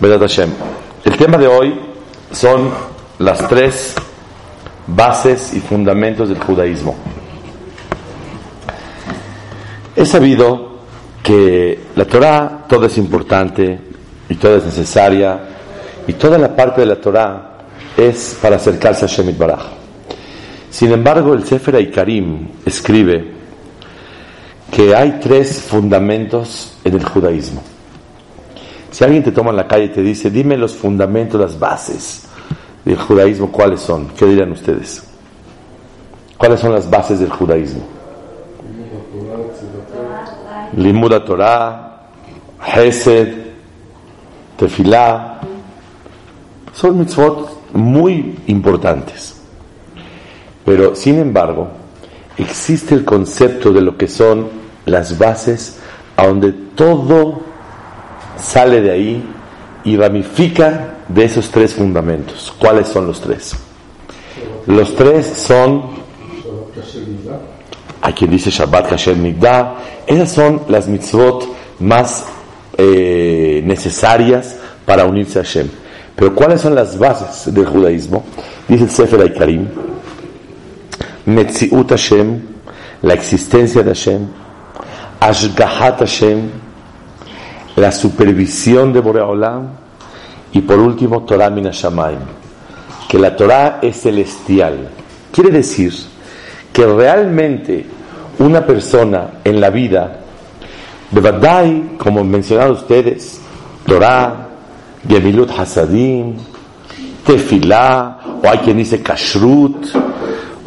Hashem. El tema de hoy son las tres bases y fundamentos del judaísmo. He sabido que la Torah todo es importante y toda es necesaria y toda la parte de la Torah es para acercarse a Shemit Baraj. Sin embargo, el Sefer Aikarim escribe que hay tres fundamentos en el judaísmo. Si alguien te toma en la calle y te dice, dime los fundamentos, las bases del judaísmo, ¿cuáles son? ¿Qué dirán ustedes? ¿Cuáles son las bases del judaísmo? Limuda Torah, Hesed, Tefilá, son mitzvot muy importantes. Pero, sin embargo, existe el concepto de lo que son las bases a donde todo sale de ahí y ramifica de esos tres fundamentos. ¿Cuáles son los tres? Los tres son hay quien dice Shabbat Kasher Migdah. Esas son las mitzvot más eh, necesarias para unirse a Hashem. Pero ¿cuáles son las bases del judaísmo? Dice el Sefer Aikarim, Metziut Hashem, la existencia de Hashem, Ashgahat Hashem, la supervisión de Boreolam, y por último Torah Minashamayim, que la Torah es celestial. Quiere decir que realmente una persona en la vida, de verdad, como mencionado ustedes, Torah, Gemilut Hasadim, Tefilá, o hay quien dice Kashrut,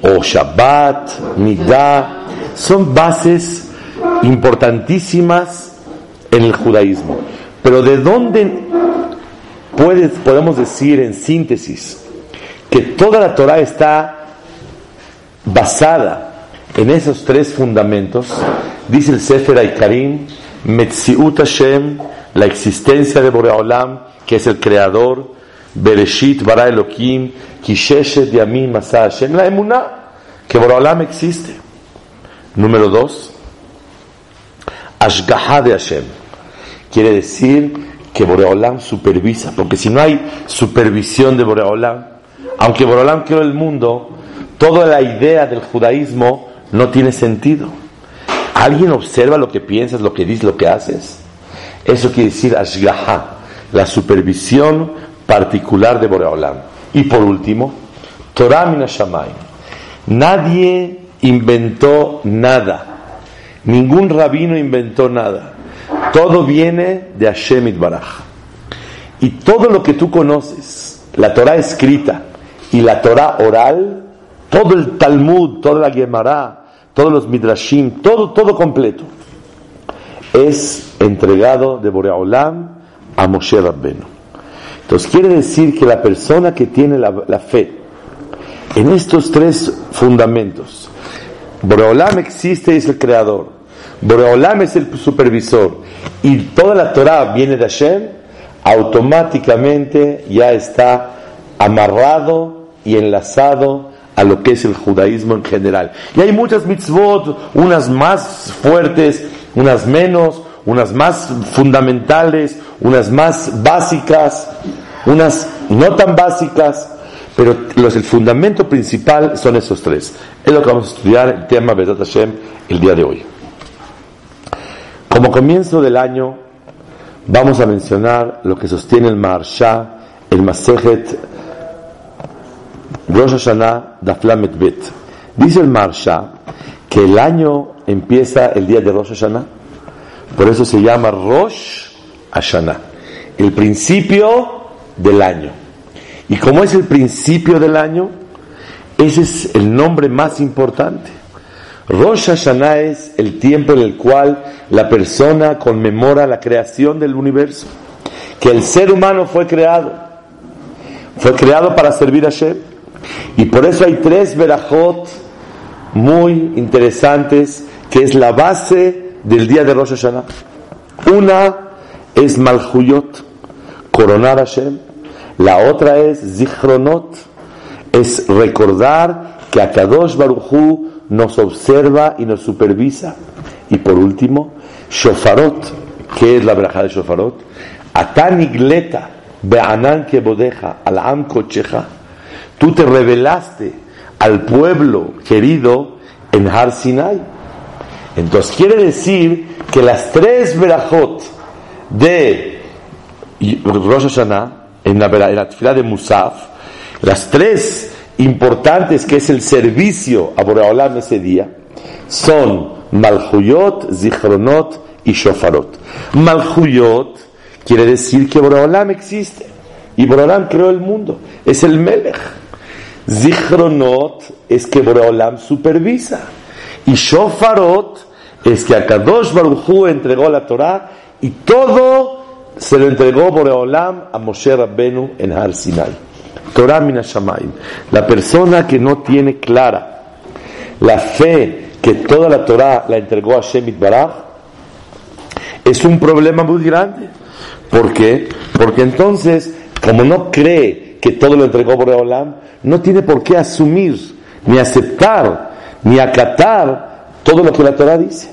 o Shabbat, Midah, son bases importantísimas en el judaísmo. Pero ¿de dónde podemos decir en síntesis que toda la Torah está basada en esos tres fundamentos, dice el Sefer Aikarim, Metziut Hashem, la existencia de Boreolam, que es el creador, Bereshit bara Elohim, Kisheshet Yamim Masa Hashem, la emuná, que Boreolam existe. Número dos, Ashgaha de Hashem, quiere decir que Boreolam supervisa, porque si no hay supervisión de Boreolam, aunque Boreolam creó el mundo, toda la idea del judaísmo no tiene sentido. ¿Alguien observa lo que piensas, lo que dices, lo que haces? Eso quiere decir ashgaha, la supervisión particular de Boreolam. Y por último, Torah Minashamayim. Nadie inventó nada. Ningún rabino inventó nada. Todo viene de Hashem Baraj. Y todo lo que tú conoces, la Torah escrita y la Torah oral, todo el Talmud, toda la Gemara, todos los midrashim, todo, todo completo, es entregado de Boreolam a Moshe Rabbenu. Entonces quiere decir que la persona que tiene la, fe en estos tres fundamentos, Boreolam existe y es el creador, Boreolam es el supervisor y toda la Torah viene de Hashem, automáticamente ya está amarrado y enlazado a lo que es el judaísmo en general. Y hay muchas mitzvot, unas más fuertes, unas menos, unas más fundamentales, unas más básicas, unas no tan básicas, pero los, el fundamento principal son esos tres. Es lo que vamos a estudiar el tema Bezat Hashem el día de hoy. Como comienzo del año, vamos a mencionar lo que sostiene el Maharsha, el Masejet Rosh Hashanah Daflamet Bet. Dice el Marsha que el año empieza el día de Rosh Hashanah, por eso se llama Rosh Hashanah, el principio del año. Y como es el principio del año, ese es el nombre más importante. Rosh Hashanah es el tiempo en el cual la persona conmemora la creación del universo. que el ser humano fue creado. Fue creado para servir a Hashem. Y por eso hay tres verajot muy interesantes que es la base del día de Rosh Hashanah. Una es Malhuyot, coronar a Hashem. La otra es Zichronot, es recordar que Akadosh Baruchu nos observa y nos supervisa. Y por último, Shofarot, que es la verajá de Shofarot, Atanigleta, Be'anan que bodeja, al am tú te revelaste al pueblo querido en Har Sinai. Entonces quiere decir que las tres verajot de Rosh Hashanah, en la, en la de Musaf, las tres importantes que es el servicio a Boreolam ese día, son Malhuyot, Zichronot y Shofarot. Malhuyot quiere decir que Boreolam existe y Boreolam creó el mundo, es el Melech. Zichronot es que Boreolam supervisa y Shofarot es que Akadosh Baruch Hu entregó la Torah y todo se lo entregó Boreolam a Moshe Rabbenu en Har Sinai. Torah Minashamayim. La persona que no tiene clara la fe que toda la Torah la entregó a Shemit Baraj es un problema muy grande. ¿Por qué? Porque entonces, como no cree que todo lo entregó Boreolam, no tiene por qué asumir, ni aceptar, ni acatar todo lo que la Torah dice.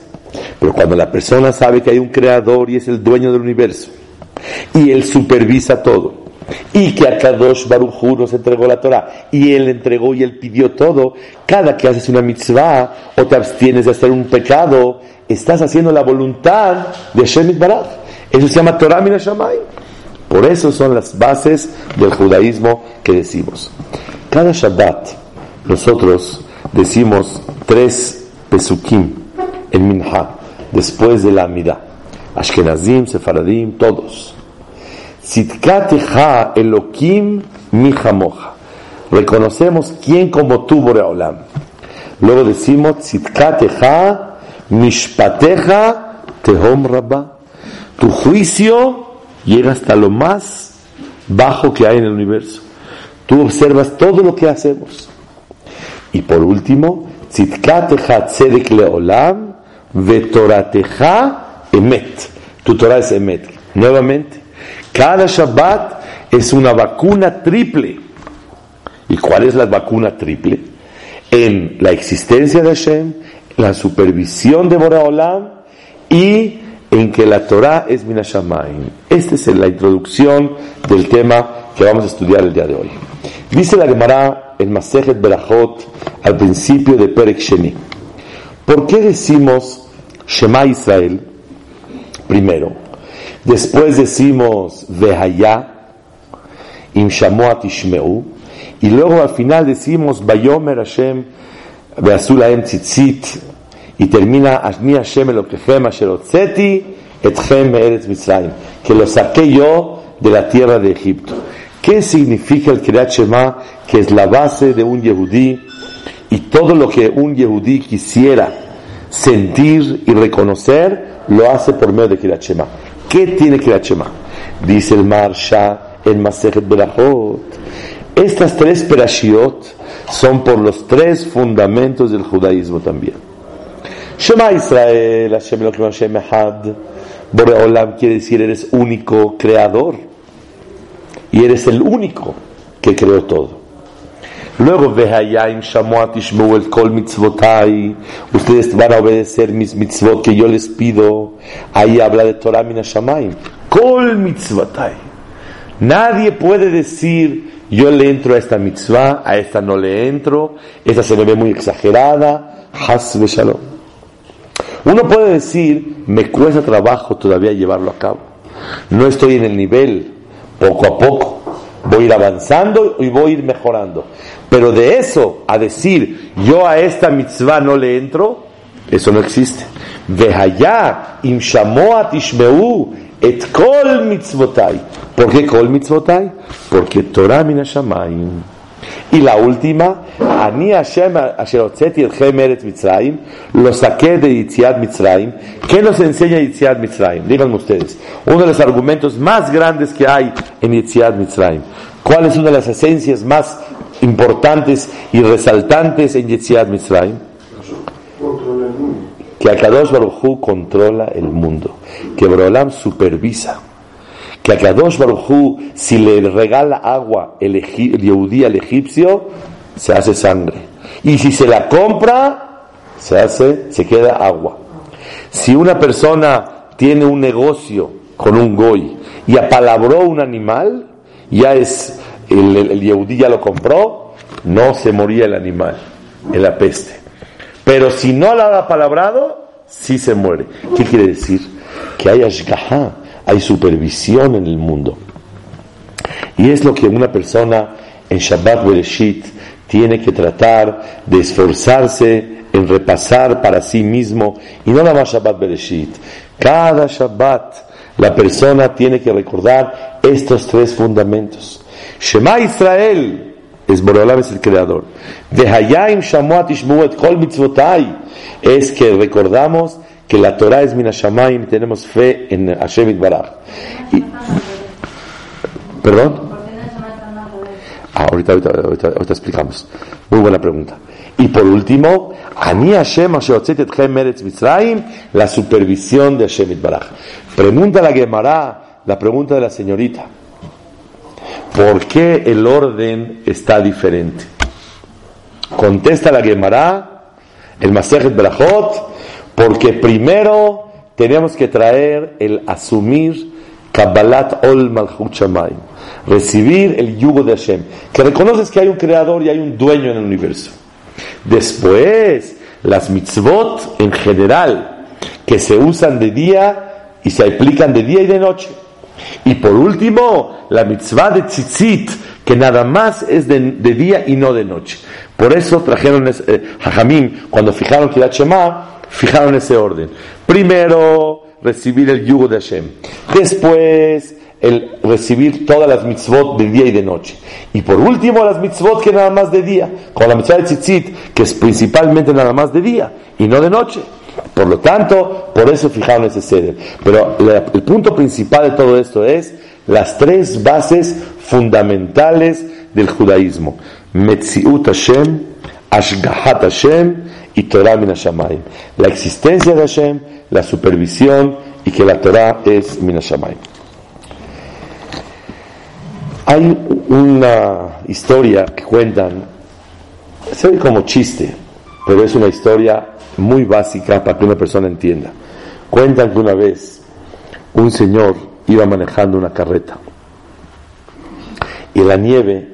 Pero cuando la persona sabe que hay un creador y es el dueño del universo, y él supervisa todo, y que a Kadosh Baruchu nos entregó la Torah, y él entregó y él pidió todo, cada que haces una mitzvah o te abstienes de hacer un pecado, estás haciendo la voluntad de Shemit Baraj. Eso se llama Torah Minashamay. Por eso son las bases del judaísmo que decimos. Cada Shabbat nosotros decimos tres pesukim en Minha, después de la Amida. Ashkenazim, Sefaradim, todos. Sitkateja Elokim Mijamoja. Reconocemos quién como tú, Boreolam. Luego decimos Sitkateja Mishpateja Tehom Rabba. Tu juicio llega hasta lo más bajo que hay en el universo. Tú observas todo lo que hacemos. Y por último, Tzidkateja tzedek leolam, vetorateja emet. Tu Torah es emet. Nuevamente, cada Shabbat es una vacuna triple. ¿Y cuál es la vacuna triple? En la existencia de Hashem, la supervisión de Boraholam y en que la Torah es Minashamayim. Esta es la introducción del tema que vamos a estudiar el día de hoy. Dice la Gemara en Masejet Berachot al principio de Perek Sheni. ¿Por qué decimos Shema Israel primero? Después decimos Vehaya, Im Shamoat Ishmeu, y luego al final decimos Bayomer Hashem Beazulaem Tzitzit, y termina Ashmi Hashem Elokechem Asher Otzeti Etchem Eretz Mitzrayim, que lo saqué yo de la tierra de Egipto. ¿Qué significa el Shema? Que es la base de un Yehudí y todo lo que un Yehudí quisiera sentir y reconocer, lo hace por medio de Shema. ¿Qué tiene Kiryat Shema? Dice el Marsha en Masejet Berachot. Estas tres perashiot son por los tres fundamentos del judaísmo también. Shema Israel, Hashem Elohim Hashem Echad. Boreolam quiere decir eres único creador y eres el único que creó todo. Luego, Vehayaim Shamuat el Kol Mitzvotai, ustedes van a obedecer mis mitzvot que yo les pido. Ahí habla de Torah Mina Shamayim. Kol Mitzvotai. Nadie puede decir, yo le entro a esta mitzvah, a esta no le entro, esta se me ve muy exagerada. Has Shalom. Uno puede decir, me cuesta trabajo todavía llevarlo a cabo. No estoy en el nivel poco a poco. Voy a ir avanzando y voy a ir mejorando. Pero de eso a decir, yo a esta mitzvah no le entro, eso no existe. Vehaya im shamoat ishmeu et kol mitzvotai. ¿Por qué kol mitzvotai? Porque Torah shamayim. Y la última, Ani Hashem Mitzrayim, lo saqué de Yitziat Mitzrayim. ¿Qué nos enseña Yitziat Mitzrayim? Díganme ustedes. Uno de los argumentos más grandes que hay en Yitziat Mitzrayim. ¿Cuál es una de las esencias más importantes y resaltantes en Yitziat Mitzrayim? Que Akadosh Baruch Hu controla el mundo. Que Borolam supervisa que a Kadosh Baruj si le regala agua el, el al egipcio, se hace sangre. Y si se la compra, se hace, se queda agua. Si una persona tiene un negocio con un goy y apalabró un animal, ya es, el, el Yehudí ya lo compró, no se moría el animal en la peste. Pero si no la ha apalabrado, sí se muere. ¿Qué quiere decir? Que hay ashgaha, hay supervisión en el mundo. Y es lo que una persona en Shabbat Bereshit tiene que tratar de esforzarse en repasar para sí mismo y no nada más Shabbat Bereshit. Cada Shabbat la persona tiene que recordar estos tres fundamentos. Shema Israel es Boreolam es el creador. De Hayim Shamuat et Kol Mitzvotai es que recordamos que la Torah es Minashamayim y tenemos fe en Hashem Baraj. ¿Perdón? Ah, ahorita, ahorita, ahorita, ahorita, explicamos. Muy buena pregunta. Y por último, Ani Hashem Meretz Mitzrayim, la supervisión de Hashem Baraj. Pregunta la Gemara, la pregunta de la señorita. ¿Por qué el orden está diferente? Contesta la Gemara, el Masejet Barajot, porque primero tenemos que traer el asumir Kabbalat Ol Malchut Shamayim, recibir el yugo de Hashem, que reconoces que hay un creador y hay un dueño en el universo. Después, las mitzvot en general, que se usan de día y se aplican de día y de noche. Y por último, la mitzvah de tzitzit, que nada más es de, día y no de noche. Por eso trajeron eh, Jajamim, cuando fijaron que Shema, fijaron ese orden. Primero, recibir el yugo de Hashem. Después, el recibir todas las mitzvot de día y de noche. Y por último, las mitzvot que nada más de día, con la mitzvah de tzitzit, que es principalmente nada más de día y no de noche. Por lo tanto, por eso fijaron ese seder. Pero el punto principal de todo esto es las tres bases fundamentales del judaísmo. Metziut Hashem, Ashgahat Hashem y Torah Minashamayim. La existencia de Hashem, la supervisión y que la Torah es Minashamayim. Hay una historia que cuentan, se ve como chiste, pero es una historia muy básica para que una persona entienda. Cuentan que una vez un señor iba manejando una carreta y la nieve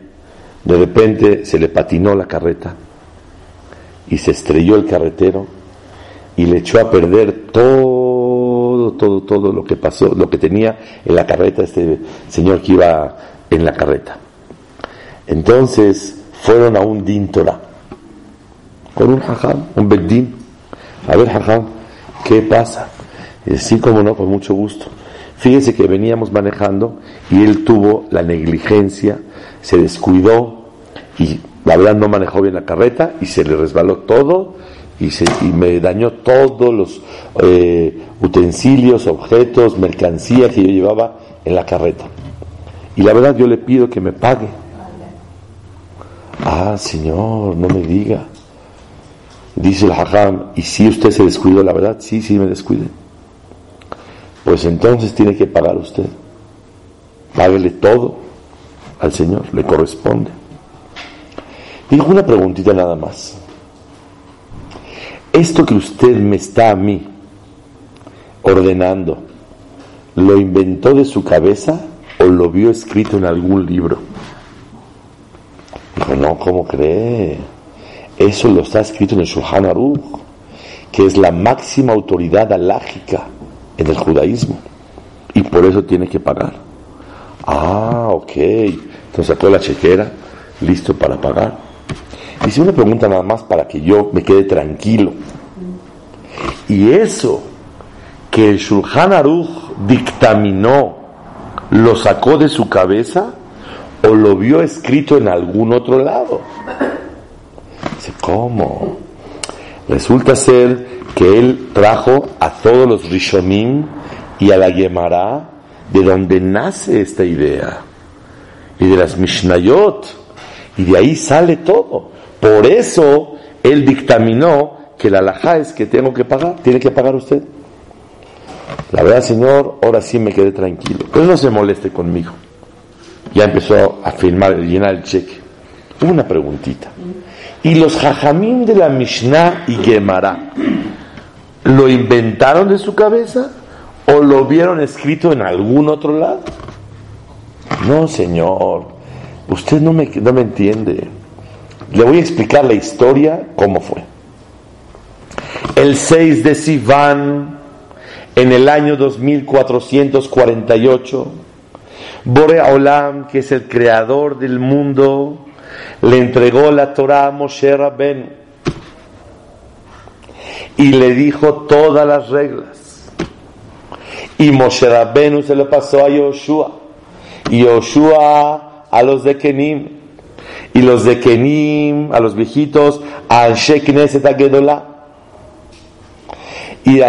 de repente se le patinó la carreta y se estrelló el carretero y le echó a perder todo, todo, todo lo que pasó, lo que tenía en la carreta este señor que iba en la carreta. Entonces fueron a un dintora con un jajam, un bedín. A ver, jajam, ¿qué pasa? Y sí, como no, con mucho gusto. Fíjese que veníamos manejando y él tuvo la negligencia, se descuidó y la verdad no manejó bien la carreta y se le resbaló todo y, se, y me dañó todos los eh, utensilios, objetos, mercancía que yo llevaba en la carreta. Y la verdad yo le pido que me pague. Ah, señor, no me diga. Dice el hajam, ¿y si usted se descuidó? La verdad, sí, sí me descuidé. Pues entonces tiene que pagar usted. Páguele todo al Señor, le corresponde. Dijo una preguntita nada más. Esto que usted me está a mí ordenando, ¿lo inventó de su cabeza o lo vio escrito en algún libro? Dijo, no, ¿cómo cree? Eso lo está escrito en el Shulchan Aruch, que es la máxima autoridad alágica en el judaísmo. Y por eso tiene que pagar. Ah, ok. Entonces sacó la chequera, listo para pagar. Hice una pregunta nada más para que yo me quede tranquilo. Y eso que el Shulchan Aruch dictaminó, lo sacó de su cabeza o lo vio escrito en algún otro lado. Dice, ¿cómo? Resulta ser que él trajo a todos los Rishonim y a la Gemara de donde nace esta idea y de las Mishnayot y de ahí sale todo. Por eso él dictaminó que la alajá es que tengo que pagar, tiene que pagar usted. La verdad, Señor, ahora sí me quedé tranquilo. Pero no se moleste conmigo. Ya empezó a firmar, llenar el cheque. Una preguntita. ¿Y los jajamín de la Mishnah y Gemara lo inventaron de su cabeza o lo vieron escrito en algún otro lado? No, Señor. Usted no me, no me entiende. Le voy a explicar la historia, cómo fue. El 6 de Sivan, en el año 2448, Bore Olam, que es el creador del mundo, le entregó la Torah a Moshe Rabben y le dijo todas las reglas. Y Moshe Rabbeinu se lo pasó a Yoshua y Yoshua a los de Kenim y los de Kenim a los viejitos a Anshe Knesset y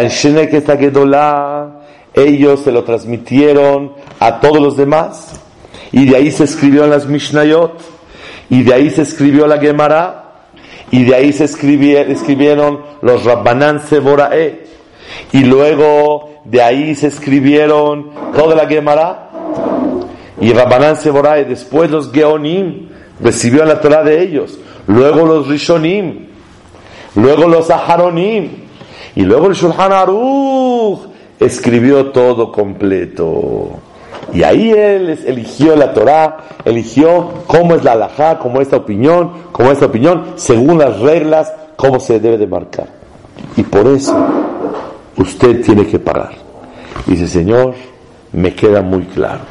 Gedolá, ellos se lo transmitieron a todos los demás. Y de ahí se escribió en las Mishnayot. Y de ahí se escribió la Gemara. Y de ahí se escribieron los Rabbanan Seborae. Y luego de ahí se escribieron toda la Gemara. Y Rabbanan Seborae, después los Geonim, recibió la Torah de ellos. Luego los Rishonim. Luego los Aharonim y luego el Shulchan Aruch escribió todo completo. Y ahí él eligió la Torah, eligió cómo es la halajá, cómo es esta opinión, cómo es esta opinión, según las reglas, cómo se debe de marcar. Y por eso usted tiene que pagar. Dice, Señor, me queda muy claro.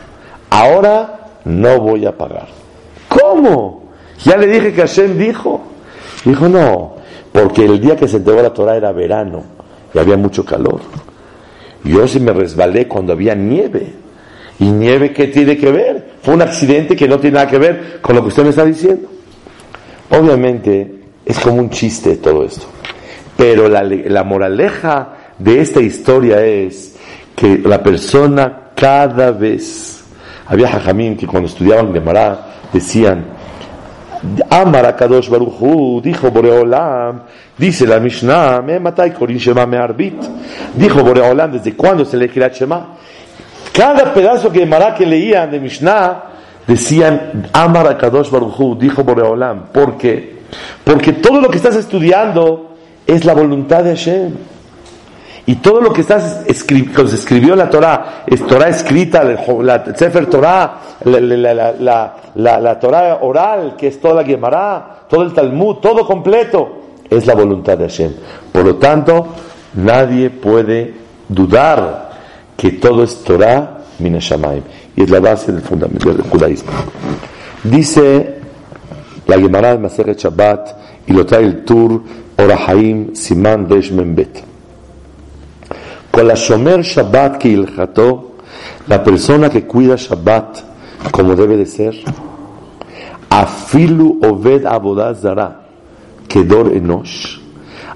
Ahora no voy a pagar. ¿Cómo? Ya le dije que Hashem dijo. Dijo, no, porque el día que se entregó la Torah era verano y había mucho calor. Yo sí me resbalé cuando había nieve. ¿Y nieve qué tiene que ver? Fue un accidente que no tiene nada que ver con lo que usted me está diciendo. Obviamente es como un chiste todo esto. Pero la, moraleja de esta historia es que la persona cada vez, había jajamín que cuando estudiaban Gemara decían, Amar Kadosh Baruchu, dijo Boreolam, dice la Mishnah, me matai korin Shema me arbit. Dijo Boreolam, ¿desde cuándo se lee Kirat Shema? Cada pedazo que Mará que leían de Mishnah, decían Amar Kadosh Baruchu, dijo Boreolam. ¿Por qué? Porque todo lo que estás estudiando es la voluntad de Hashem. Y todo lo que estás cuando se escribió la Torah, es Torah escrita, la Sefer Torah, la, la, oral, que es toda la Gemara, todo el Talmud, todo completo, es la voluntad de Hashem. Por lo tanto, nadie puede dudar que todo es Torah Minashamaim. Y es la base del fundamento del judaísmo. Dice la Gemara de Maseret Shabbat, y lo trae el Tur Orahaim Siman Deshmen Bet. Con la Shomer Shabbat que ilható, la persona que cuida Shabbat como debe de ser, afilu oved abodazara, kedor enosh,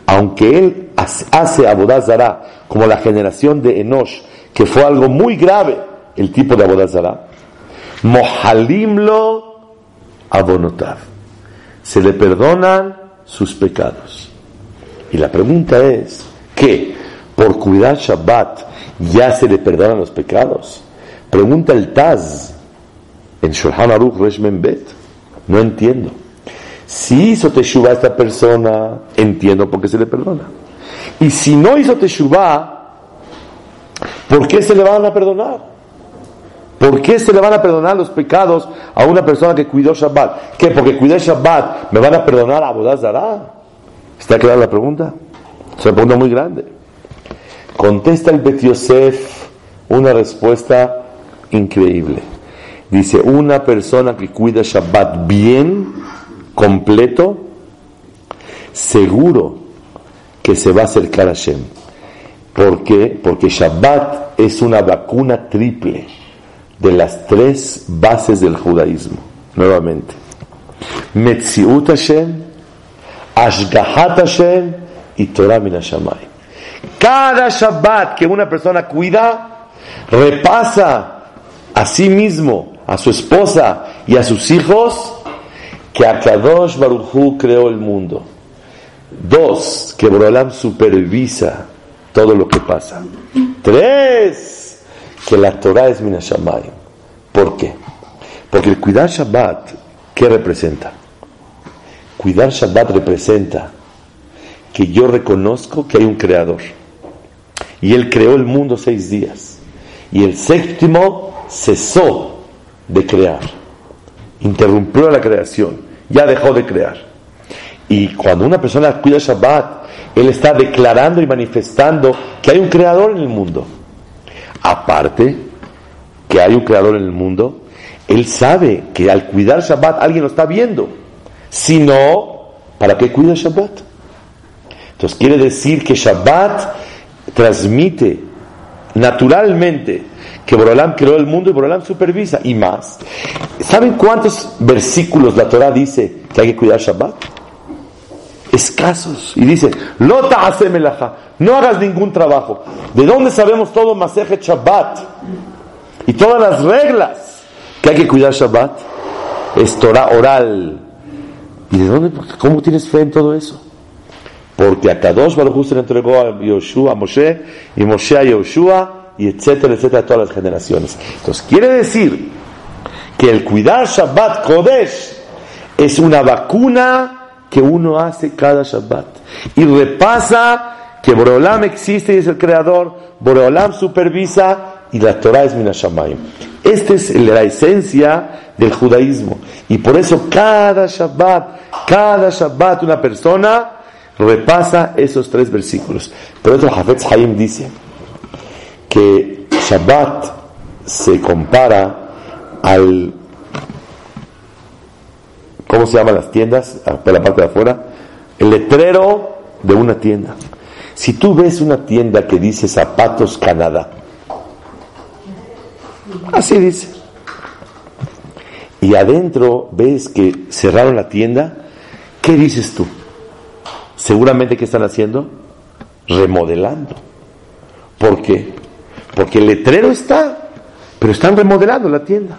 aunque él hace abodazara como la generación de Enosh, que fue algo muy grave, el tipo de abodazara, mohalimlo abonotav, se le perdonan sus pecados. Y la pregunta es, ¿qué? Por cuidar Shabbat ya se le perdonan los pecados? Pregunta el Taz en Shulchan Aruch Reshmen Bet. No entiendo. Si hizo Teshuvah esta persona, entiendo por qué se le perdona. Y si no hizo Teshuvah, ¿por qué se le van a perdonar? ¿Por qué se le van a perdonar los pecados a una persona que cuidó Shabbat? ¿Qué? Porque cuidé Shabbat, ¿me van a perdonar a Bodazara? ¿Está clara la pregunta? Es una pregunta muy grande. Contesta el Bet Yosef una respuesta increíble. Dice, una persona que cuida Shabbat bien, completo, seguro que se va a acercar a Hashem. ¿Por qué? Porque Shabbat es una vacuna triple de las tres bases del judaísmo. nuevamente. Metziut Hashem, Ashgahat Hashem y Torah Minashamay. Cada Shabbat que una persona cuida, repasa a sí mismo, a su esposa y a sus hijos, que Akadosh Baruchu creó el mundo. Dos, que Borolam supervisa todo lo que pasa. Tres, que la Torah es Minashamay. ¿Por qué? Porque el cuidar Shabbat, ¿qué representa? Cuidar Shabbat representa que yo reconozco que hay un creador. Y él creó el mundo seis días. Y el séptimo cesó de crear. Interrumpió la creación. Ya dejó de crear. Y cuando una persona cuida Shabbat, él está declarando y manifestando que hay un creador en el mundo. Aparte que hay un creador en el mundo, él sabe que al cuidar Shabbat alguien lo está viendo. Si no, ¿para qué cuida Shabbat? Entonces quiere decir que Shabbat transmite naturalmente que Borolam creó el mundo y Borolam supervisa y más. ¿Saben cuántos versículos la Torah dice que hay que cuidar Shabbat? Escasos. Y dice, Lota no hagas ningún trabajo. ¿De dónde sabemos todo Maseje Shabbat? Y todas las reglas que hay que cuidar Shabbat es Torah oral. ¿Y de dónde? ¿Cómo tienes fe en todo eso? Porque a Kadosh Baruj se le entregó a Yoshua, a Moshe, y Moshe a Yoshua, y etcétera, etcétera, a todas las generaciones. Entonces, quiere decir que el cuidar Shabbat Kodesh es una vacuna que uno hace cada Shabbat. Y repasa que Boreolam existe y es el creador, Boreolam supervisa y la Torah es Minashamayim. Esta es la esencia del judaísmo. Y por eso cada Shabbat, cada Shabbat una persona repasa esos tres versículos. Pero otro Hafetz Haim dice que Shabbat se compara al ¿cómo se llaman las tiendas? Ah, por la parte de afuera, el letrero de una tienda. Si tú ves una tienda que dice zapatos Canadá, Así dice. Y adentro ves que cerraron la tienda. ¿Qué dices tú? Seguramente que están haciendo? Remodelando. ¿Por qué? Porque el letrero está, pero están remodelando la tienda.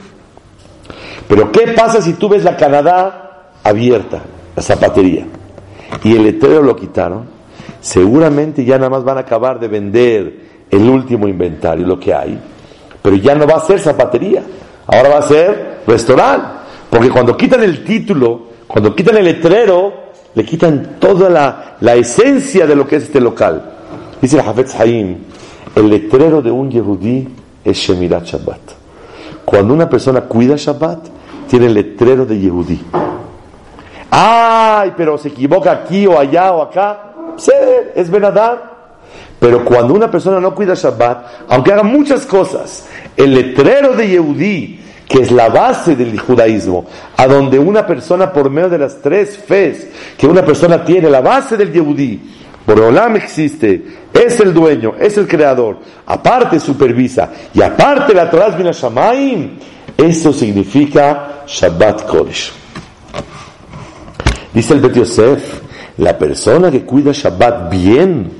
Pero ¿qué pasa si tú ves la Canadá abierta, la zapatería, y el letrero lo quitaron? Seguramente ya nada más van a acabar de vender el último inventario, lo que hay, pero ya no va a ser zapatería, ahora va a ser restaurante. Porque cuando quitan el título, cuando quitan el letrero, le quitan toda la, la esencia de lo que es este local. Dice el Hafetz Haim, el letrero de un Yehudí es Shemirat Shabbat. Cuando una persona cuida Shabbat, tiene el letrero de Yehudí. Ay, pero se equivoca aquí o allá o acá. Es Benadar. Pero cuando una persona no cuida Shabbat, aunque haga muchas cosas, el letrero de Yehudí, que es la base del judaísmo, a donde una persona por medio de las tres fes que una persona tiene, la base del Yehudí, Boreolam existe, es el dueño, es el creador, aparte supervisa y aparte la Torah Bina Shamaim, eso significa Shabbat Kodesh. Dice el Bet Yosef, la persona que cuida Shabbat bien,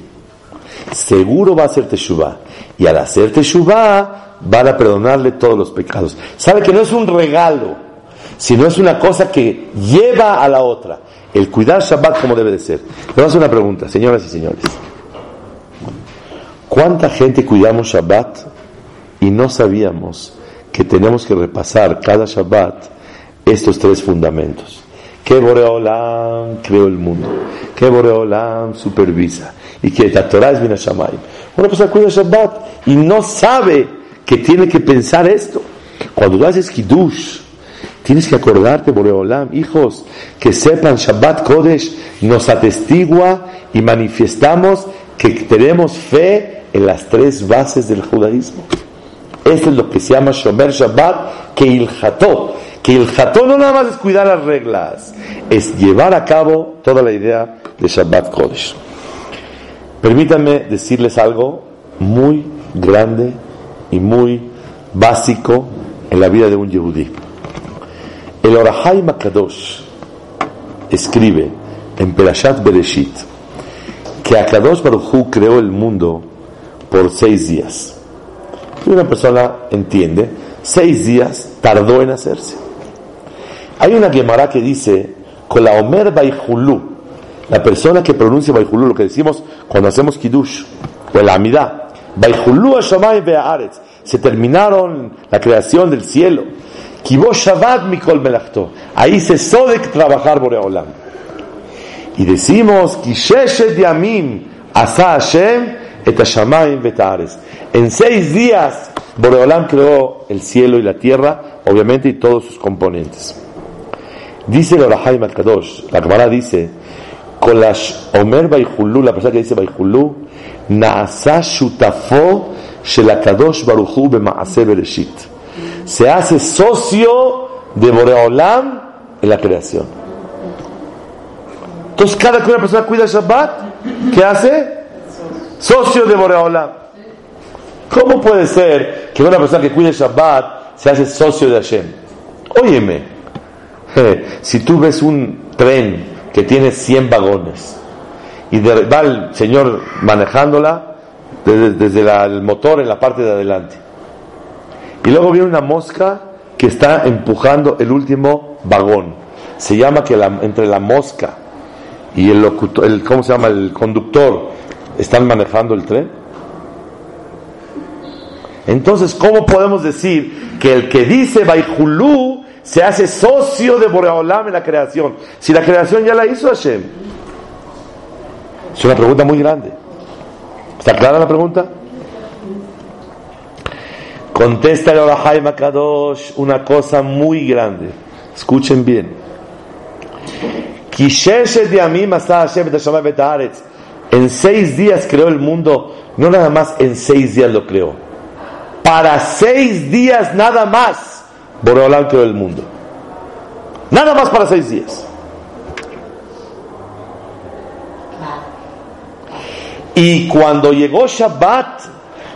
seguro va a hacer Teshuvah. Y al hacer Teshuvah, van a perdonarle todos los pecados. Sabe que no es un regalo, sino es una cosa que lleva a la otra. El cuidar Shabbat como debe de ser. Le vamos a hacer una pregunta, señoras y señores. ¿Cuánta gente cuidamos Shabbat y no sabíamos que tenemos que repasar cada Shabbat estos tres fundamentos? Que Boreolam creó el mundo, que Boreolam supervisa y que la Torah es Minashamayim. Una persona cuida Shabbat y no sabe que tiene que pensar esto. Cuando tú haces Kiddush, tienes que acordarte, Boreolam, hijos, que sepan Shabbat Kodesh nos atestigua y manifestamos que tenemos fe en las tres bases del judaísmo. Esto es lo que se llama Shomer Shabbat, que il Que il no nada más es cuidar las reglas, es llevar a cabo toda la idea de Shabbat Kodesh. Permítanme decirles algo muy grande y muy básico en la vida de un yehudí. El Orahai Makadosh escribe en Perashat Bereshit que Akadosh Baruj creó el mundo por seis días. Y una persona entiende, seis días tardó en hacerse. Hay una Gemara que dice, con la Omer Baihulu, la persona que pronuncia Baihulu, lo que decimos cuando hacemos Kiddush, o la Be'aretz, se terminaron la creación del cielo. Mikol Melachto. Ahí cesó de trabajar Boreolam. Y decimos, Kisheshet Yamim Asa Hashem et Hashamayim. En seis días, Boreolam creó el cielo y la tierra, obviamente, y todos sus componentes. Dice el Orahai Kadosh, la Gemara dice, con las Omer Baihulu, la persona que dice Baihulu, Naasa Shutafo Shelakadosh Baruchu Bemaase Bereshit. Se hace socio de Boreolam en la creación. Entonces, cada que una persona cuida Shabbat, ¿qué hace? Socio de Boreolam. ¿Cómo puede ser que una persona que cuide Shabbat se hace socio de Hashem? Óyeme, si tú ves un tren que tiene 100 vagones y va el señor manejándola desde, el motor en la parte de adelante y luego viene una mosca que está empujando el último vagón. Se llama que entre la mosca y el, locutor, el ¿cómo se llama? El conductor están manejando el tren. Entonces, ¿cómo podemos decir que el que dice Baihulú se hace socio de Boreolam en la creación? Si la creación ya la hizo Hashem. Es una pregunta muy grande. ¿Está clara la pregunta? Contesta el Orahai Makadosh una cosa muy grande. Escuchen bien. En seis días creó el mundo, no nada más en seis días lo creó. Para seis días nada más, Boreolam creó el mundo. Nada más para seis días. Y cuando llegó Shabbat,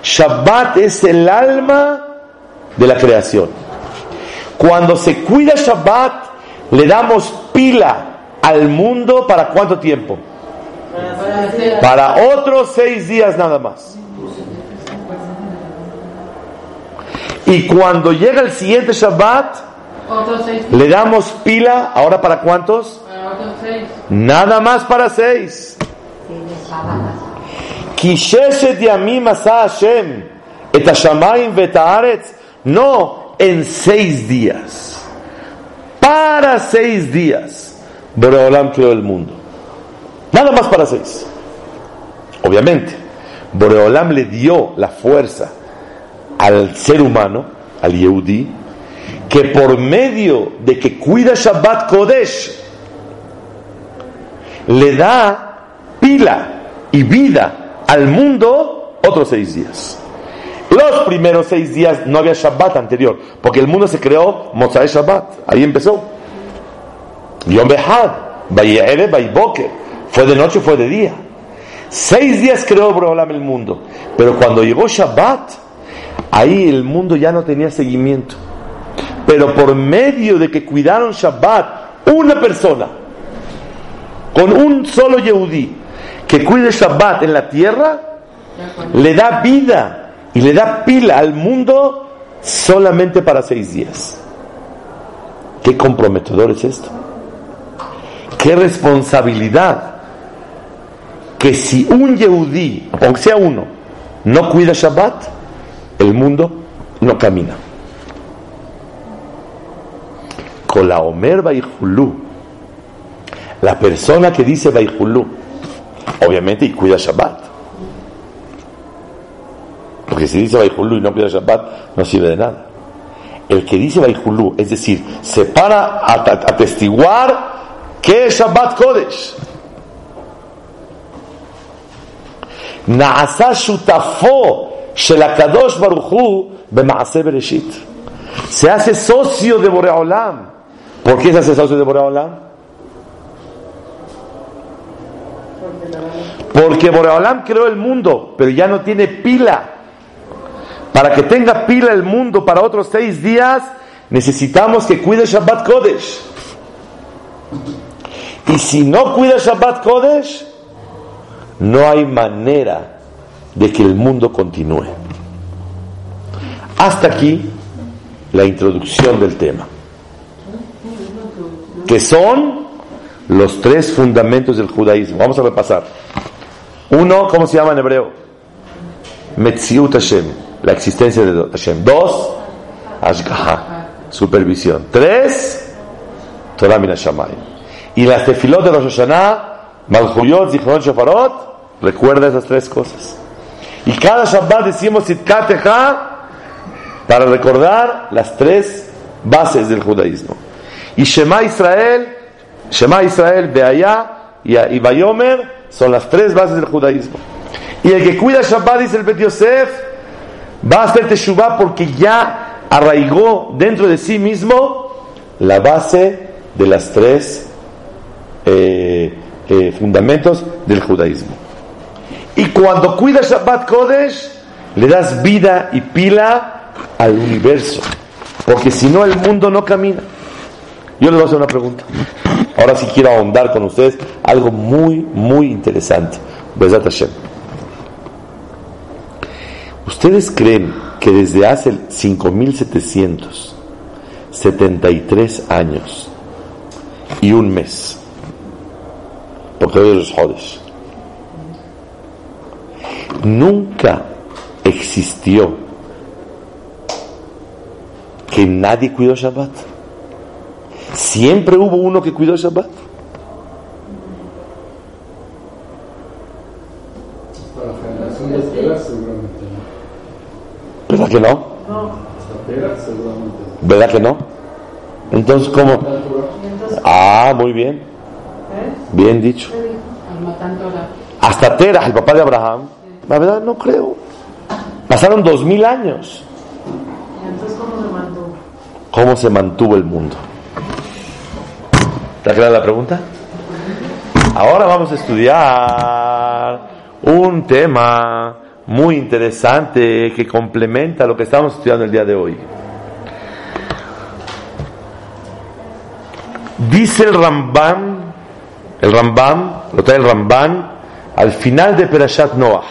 Shabbat es el alma de la creación. Cuando se cuida Shabbat, le damos pila al mundo para cuánto tiempo? Para otros seis días nada más. Y cuando llega el siguiente Shabbat, le damos pila, ¿ahora para cuántos? Nada más para seis. No en seis días. Para seis días. Boreolam creó el mundo. Nada más para seis. Obviamente, Boreolam le dio la fuerza al ser humano, al Yehudi, que por medio de que cuida Shabbat Kodesh, le da pila y vida al mundo otros seis días. Los primeros seis días no había Shabbat anterior, porque el mundo se creó Mozart Shabbat, ahí empezó. Yom Behad, fue de noche, fue de día. Seis días creó Boreolam el mundo, pero cuando llegó Shabbat, ahí el mundo ya no tenía seguimiento. Pero por medio de que cuidaron Shabbat, una persona, con un solo Yehudí, que cuide Shabbat en la tierra, le da vida y le da pila al mundo solamente para seis días. Qué comprometedor es esto. Qué responsabilidad. Que si un Yehudí, aunque sea uno, no cuida Shabbat, el mundo no camina. Con la Omer la persona que dice Baihulú, obviamente, y cuida Shabbat. Porque si dice Baihulú y no cuida Shabbat, no sirve de nada. El que dice Baihulú, es decir, se para a atestiguar que es Shabbat Kodesh. Naasa shutafo kadosh baruchu b'maase bereshit. Se hace socio de Boreolam. ¿Por qué se hace socio de Boreolam? Porque Boreolam creó el mundo, pero ya no tiene pila. Para que tenga pila el mundo para otros seis días, necesitamos que cuide Shabbat Kodesh. Y si no cuida Shabbat Kodesh, no hay manera de que el mundo continúe. Hasta aquí la introducción del tema, que son los tres fundamentos del judaísmo. Vamos a repasar. Uno, ¿cómo se llama en hebreo? Metziut Hashem, la existencia de Hashem. Dos, Ashgaha, supervisión. Tres, Torah Minashamayim. Y las tefilot de Rosh Hashanah, Malchuyot, Zichron, Shofarot, recuerda esas tres cosas. Y cada Shabbat decimos Sitkatecha para recordar las tres bases del judaísmo. Y Shema Israel, Shema Israel, Beaya y Bayomer son las tres bases del judaísmo. Y el que cuida Shabbat, dice el Bet Yosef, va a hacer Teshuvah porque ya arraigó dentro de sí mismo la base de las tres eh, eh, fundamentos del judaísmo. Y cuando cuidas Shabbat Kodesh, le das vida y pila al universo. Porque si no, el mundo no camina. Yo les voy a hacer una pregunta. Ahora sí quiero ahondar con ustedes algo muy, muy interesante. Besat Hashem. ¿Ustedes creen que desde hace 5773 años y un mes, porque hoy es jodes, nunca existió que nadie cuidó Shabbat. Siempre hubo uno que cuidó Shabbat. ¿Verdad que no? ¿Verdad que no? Entonces, ¿cómo? Ah, muy bien. Bien dicho. Hasta Terah, el papá de Abraham. La verdad, no creo. Pasaron dos mil años. ¿Cómo se mantuvo el mundo? ¿Está clara la pregunta? Ahora vamos a estudiar un tema muy interesante que complementa lo que estamos estudiando el día de hoy. Dice el Ramban, el Ramban, lo trae el Ramban, al final de Perashat Noah.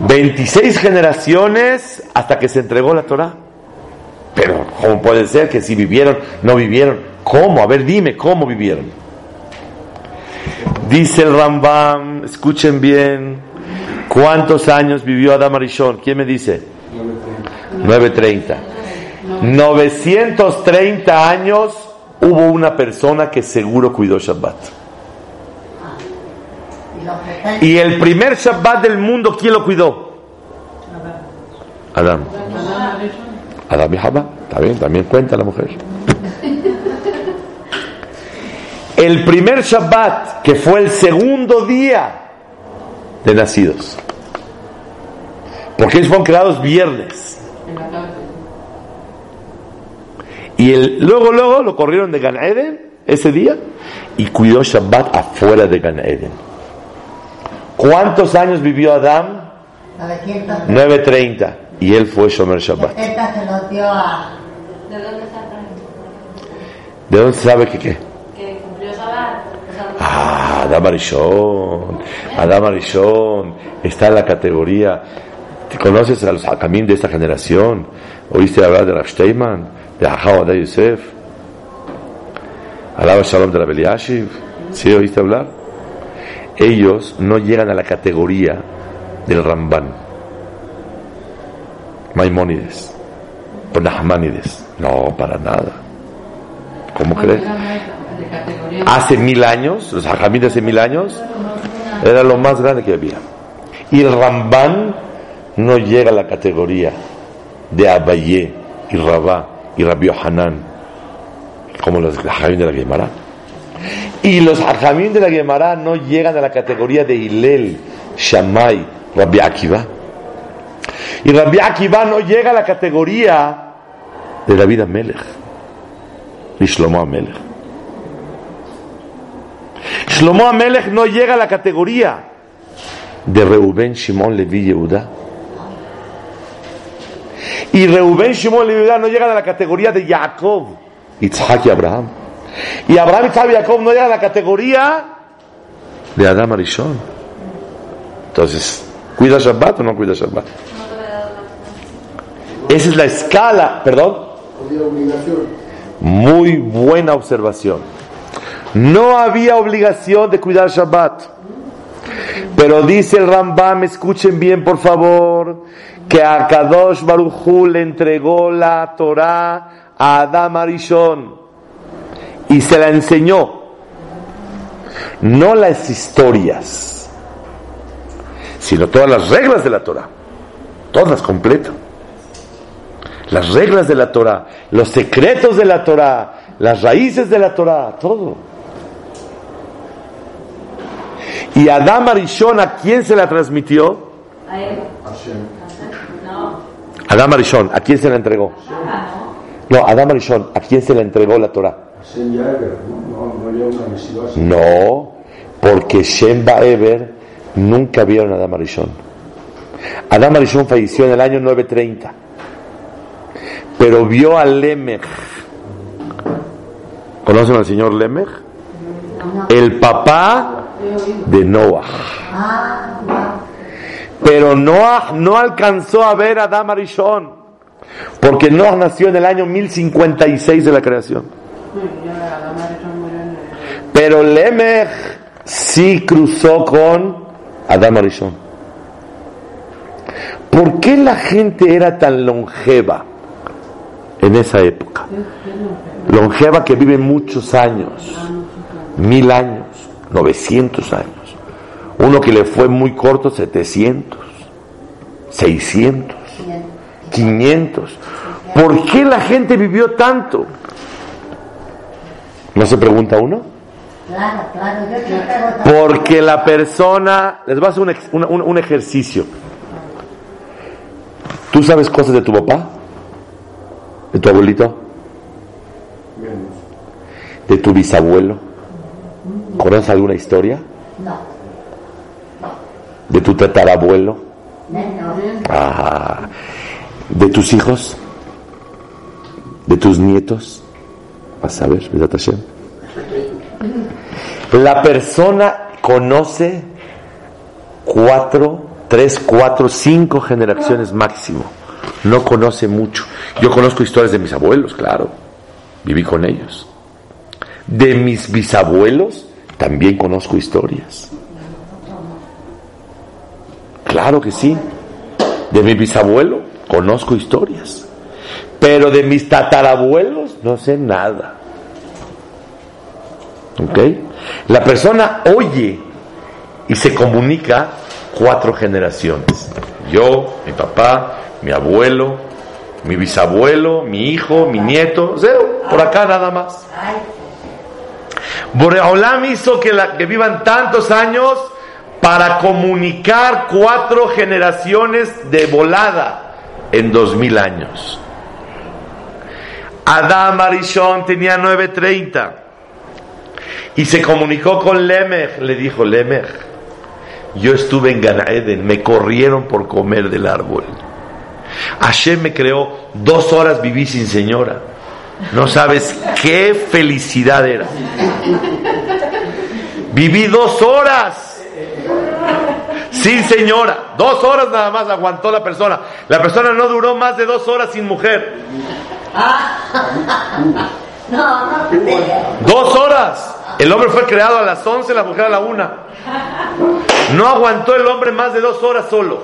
26 generaciones hasta que se entregó la Torah. Pero, ¿cómo puede ser que si vivieron, no vivieron? ¿Cómo? A ver, dime, ¿cómo vivieron? Dice el Rambam, escuchen bien, ¿cuántos años vivió Adam Arishon? ¿Quién me dice? 930. 930 años hubo una persona que seguro cuidó Shabbat. Y el primer Shabbat del mundo, ¿quién lo cuidó? Adam. Adam y. Está bien, también cuenta la mujer. El primer Shabbat, que fue el segundo día de nacidos. Porque ellos fueron creados viernes. Y el, luego, luego lo corrieron de Gan Eden ese día y cuidó Shabbat afuera de Gan Eden. ¿Cuántos años vivió Adán? 930. Y él fue Shomer Shabbat. ¿De dónde se sabe que qué? Que cumplió Shabbat. Ah, Adam Arishon. Adam Arishon está en la categoría. ¿Te conoces a los Hakamim de esta generación? ¿Oíste hablar de Rav Steinman? ¿De Ahau de Yosef? ¿Alaba Shalom de la Beliashiv? ¿Sí oíste hablar? ellos no llegan a la categoría del Ramban, Maimónides, o Nahmanides. No, para nada. ¿Cómo crees? Hace mil años, los hajamim de hace mil años, era lo más grande que había. Y el Ramban no llega a la categoría de Abayé y Rabá y Rabbi Hanan, como los hajamim de la Gemara. Y los hajamim de la Gemara no llegan a la categoría de Hilel, Shammai, Rabbi Akiva. Y Rabbi Akiva no llega a la categoría de David Amelech, ni Shlomo Amelech. Shlomo Amelech no llega a la categoría de Reuben, Shimon, Levi, Yehuda. Y Reuben, Shimon Levi no llegan a la categoría de Jacob, Isaac y Abraham. Y Abraham, Isaac y Jacob no llegan a la categoría de Adam Arishon. Entonces, ¿cuida Shabbat o no cuida Shabbat? Esa es la escala, perdón. Muy buena observación. No había obligación de cuidar Shabbat. Pero dice el Rambam, escuchen bien por favor, que a Kadosh Baruchu le entregó la Torah a Adam Arishon y se la enseñó. No las historias, sino todas las reglas de la Torah. Todas completas. Las reglas de la Torah, los secretos de la Torah, las raíces de la Torah, todo. Y Adam Arishon, ¿a quién se la transmitió? A él. Adam Arishon, ¿a quién se la entregó? No, Adam Arishon, ¿a quién se la entregó la Torah? No, porque Shem Baeber nunca vieron a Adam Arishon. Adam Arishon falleció en el año 930, pero vio a Lemech. ¿Conocen al señor Lemech? El papá de Noah. Pero Noah no alcanzó a ver a Adam Arishon, porque Noah nació en el año 1056 de la creación. Pero Lemech sí cruzó con Adam Arishon. ¿Por qué la gente era tan longeva en esa época? Longeva que vive muchos años, mil años, 900 años. Uno que le fue muy corto, 700, 600, 500. ¿Por qué la gente vivió tanto? ¿No se pregunta uno? Porque la persona, les voy a hacer un, un, ejercicio. ¿Tú sabes cosas de tu papá? ¿De tu abuelito? ¿De tu bisabuelo? ¿Conoces alguna historia? No. ¿De tu tatarabuelo? No. ¿De tus hijos? ¿De tus nietos? Vas a ver, La persona conoce cuatro, tres, cuatro, cinco generaciones máximo. No conoce mucho. Yo conozco historias de mis abuelos, claro. Viví con ellos. De mis bisabuelos también conozco historias. Claro que sí. De mi bisabuelo conozco historias. Pero de mis tatarabuelos no sé nada. ¿Ok? La persona oye y se comunica cuatro generaciones. Yo, mi papá, mi abuelo, mi bisabuelo, mi hijo, mi nieto, por acá nada más. Boreolam hizo que, vivan tantos años para comunicar cuatro generaciones de volada en dos mil años. Adam Arishon tenía 930 y se comunicó con Lemech. Le dijo: Lemech, yo estuve en Gan Eden, me corrieron por comer del árbol. Hashem me creó, dos horas viví sin señora. No sabes qué felicidad era. Viví dos horas sin señora. Dos horas nada más aguantó la persona. La persona no duró más de dos horas sin mujer. Dos horas. El hombre fue creado a las once, la mujer a la una. No aguantó el hombre más de dos horas solo.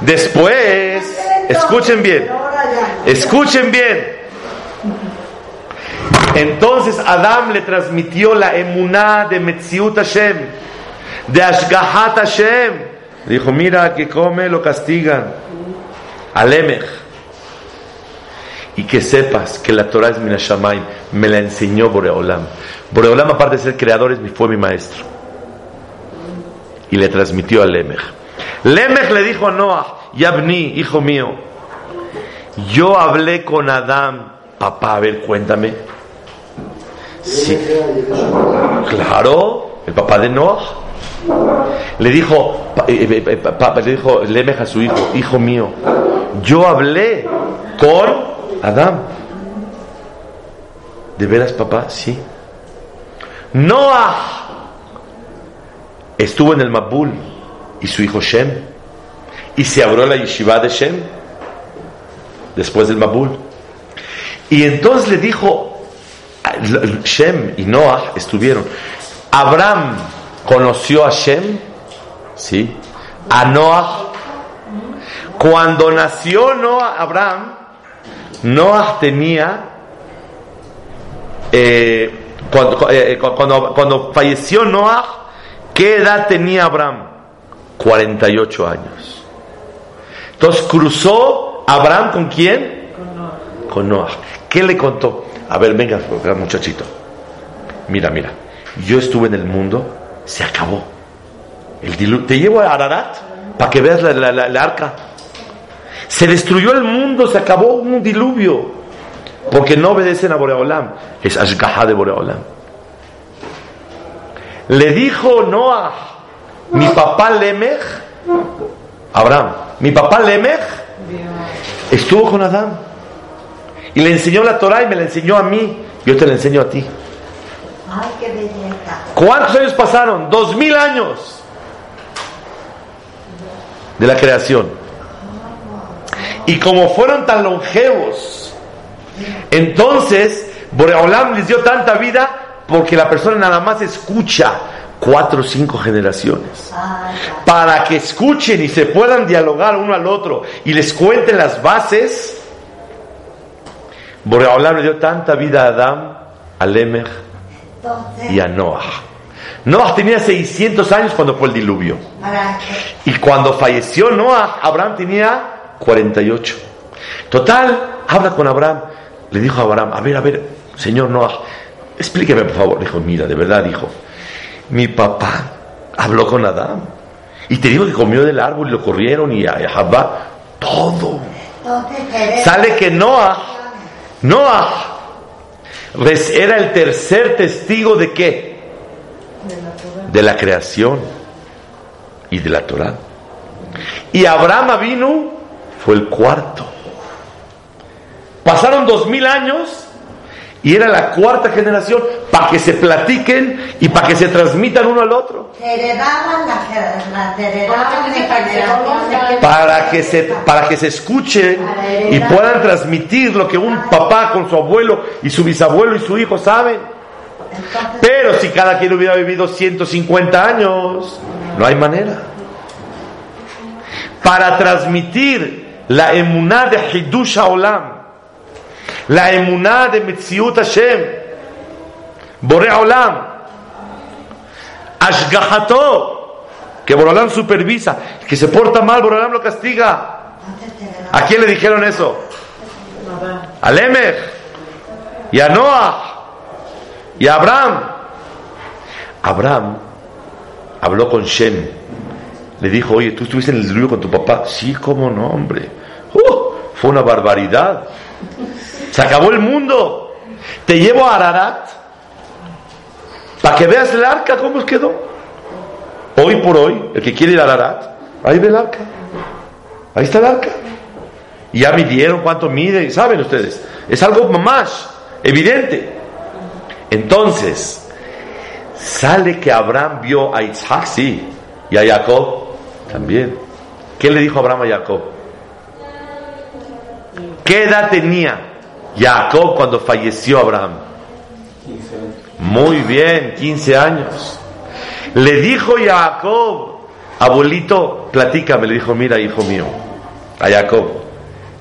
Después, escuchen bien, escuchen bien. Entonces Adam le transmitió la emuná de Metziut Hashem, de Ashgahat Hashem. Dijo, mira que come, lo castigan. Alemech. Y que sepas que la Torah es Minashamayim, me la enseñó Boreolam. Boreolam, aparte de ser creador, fue mi maestro. Y le transmitió a Lemech. Lemech le dijo a Noah, Yabni, hijo mío, yo hablé con Adam, papá, a ver, cuéntame. Sí. Claro, el papá de Noah. Le dijo, eh, eh, eh, le dijo Lemech a su hijo, hijo mío, yo hablé con Adán. ¿De veras, papá? Sí. Noah estuvo en el Mabul y su hijo Shem y se abrió la yeshiva de Shem después del Mabul. Y entonces le dijo, Shem y Noah estuvieron. Abraham conoció a Shem, ¿sí? A Noah. Cuando nació Noah, Abraham, Noah tenía, eh, eh, cuando, cuando, falleció Noah, ¿qué edad tenía Abraham? 48 años. Entonces cruzó Abraham con quién? Con Noah. Con Noah. ¿Qué le contó? A ver, venga, muchachito. Mira, mira. Yo estuve en el mundo, se acabó. El Te llevo a Ararat para que veas la, arca. Se destruyó el mundo, se acabó un diluvio. Porque no obedecen a Boreolam. Es Ashgaha de Boreolam. Le dijo Noah, mi papá Lemech, Abraham, mi papá Lemech estuvo con Adán. Y le enseñó la Torah y me la enseñó a mí. Yo te la enseño a ti. Ay, qué belleza. ¿Cuántos años pasaron? Dos mil años de la creación. Y como fueron tan longevos, entonces Boreolam les dio tanta vida porque la persona nada más escucha cuatro o cinco generaciones. Para que escuchen y se puedan dialogar uno al otro y les cuenten las bases. Boreolam le dio tanta vida a Adam, a Lemech, y a Noah. Noah tenía 600 años cuando fue el diluvio. Y cuando falleció Noah, Abraham tenía 48. Total, habla con Abraham. Le dijo a Abraham, a ver, a ver, señor Noah, explíqueme por favor. Dijo, mira, de verdad, dijo, mi papá habló con Adán. Y te digo que comió del árbol y lo corrieron y a Jabá, todo. Sale que Noah, Noah era el tercer testigo de qué? De la, creación y de la Torah. Y Abraham vino, fue el cuarto. Pasaron dos mil años y era la cuarta generación para que se platiquen y para que se transmitan uno al otro. para que se para que se escuchen y puedan transmitir lo que un papá con su abuelo y su bisabuelo y su hijo saben. Pero si cada quien hubiera vivido 150 años, no hay manera. Para transmitir la emuná de Hidush Olam, la emuná de Metziut Hashem, Bore Olam, Ashgahato, que Borolam supervisa, que se porta mal, Borolam lo castiga. ¿A quién le dijeron eso? A Lemech, y a Noah, y a Abraham. Abraham habló con Shem, le dijo, oye, ¿tú estuviste en el diluvio con tu papá? Sí, cómo no, hombre. Uh, fue una barbaridad. Se acabó el mundo. Te llevo a Ararat para que veas el arca cómo quedó. Hoy por hoy, el que quiere ir a Ararat, ahí ve el arca. Ahí está el arca. Y ya midieron cuánto mide, saben ustedes. Es algo más evidente. Entonces, sale que Abraham vio a Isaac, sí, y a Jacob también. ¿Qué le dijo Abraham a Jacob? ¿Qué edad tenía? Jacob cuando falleció Abraham. Muy bien, 15 años. Le dijo Jacob, abuelito, platícame, le dijo, mira, hijo mío, a Jacob.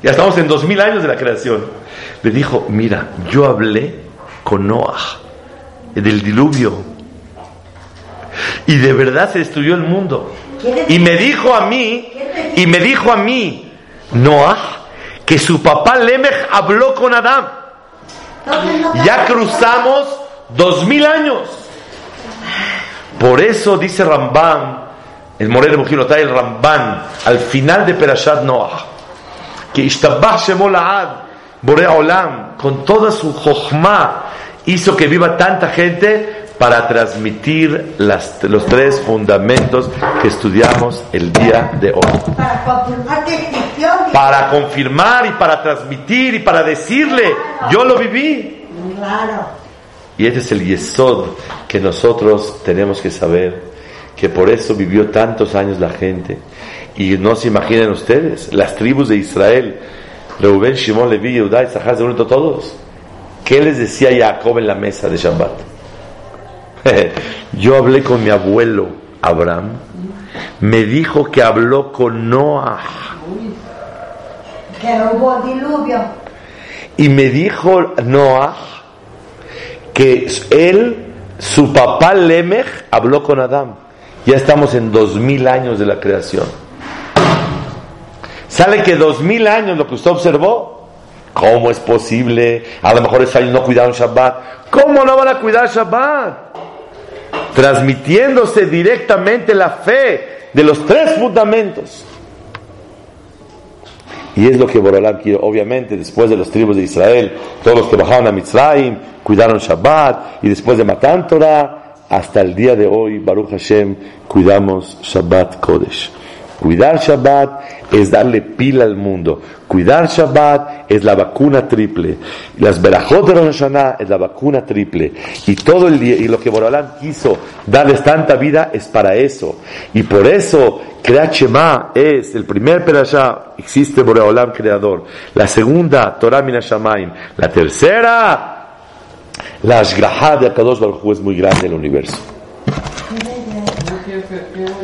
Ya estamos en dos mil años de la creación. Le dijo, mira, yo hablé con Noah del diluvio. Y de verdad se destruyó el mundo. Y me dijo a mí, y me dijo a mí, Noah, que su papá Lemech habló con Adán. Ya cruzamos dos mil años. Por eso dice Ramban, el Moré de el Ramban, al final de Perashat Noah, que Ishtabah Shemolahad, Borea Olam, con toda su jochma, hizo que viva tanta gente para transmitir las, los tres fundamentos que estudiamos el día de hoy. Para confirmar descripción. Para confirmar y para transmitir y para decirle, yo lo viví. Claro. Y este es el yesod que nosotros tenemos que saber, que por eso vivió tantos años la gente. Y no se imaginen ustedes, las tribus de Israel, Reuben, Shimon, Levi, Yehudá, Isahar, de todos. ¿Qué les decía Jacob en la mesa de Shabbat? Yo hablé con mi abuelo Abraham, me dijo que habló con Noah Que hubo diluvio. y me dijo Noah que él, su papá Lemech, habló con Adán. Ya estamos en dos mil años de la creación. ¿Sale que dos mil años lo que usted observó? ¿Cómo es posible? A lo mejor esos años no cuidaron Shabbat. ¿Cómo no van a cuidar Shabbat? Transmitiéndose directamente la fe de los tres fundamentos. Y es lo que Borolam quiere, obviamente, después de los tribus de Israel, todos los que bajaron a Mitzrayim, cuidaron Shabbat, y después de Matan Torah, hasta el día de hoy, Baruch Hashem, cuidamos Shabbat Kodesh. Cuidar Shabbat es darle pila al mundo. Cuidar Shabbat es la vacuna triple. Las Berajot de Rosh es la vacuna triple. Y todo el día, y lo que Borolam quiso darles tanta vida es para eso. Y por eso, Kreat Shema es el primer Perashá, existe Boreolam creador. La segunda, Torah Minashamayim. La tercera, la Ashgrahá de Akadosh Baruj es muy grande en el universo.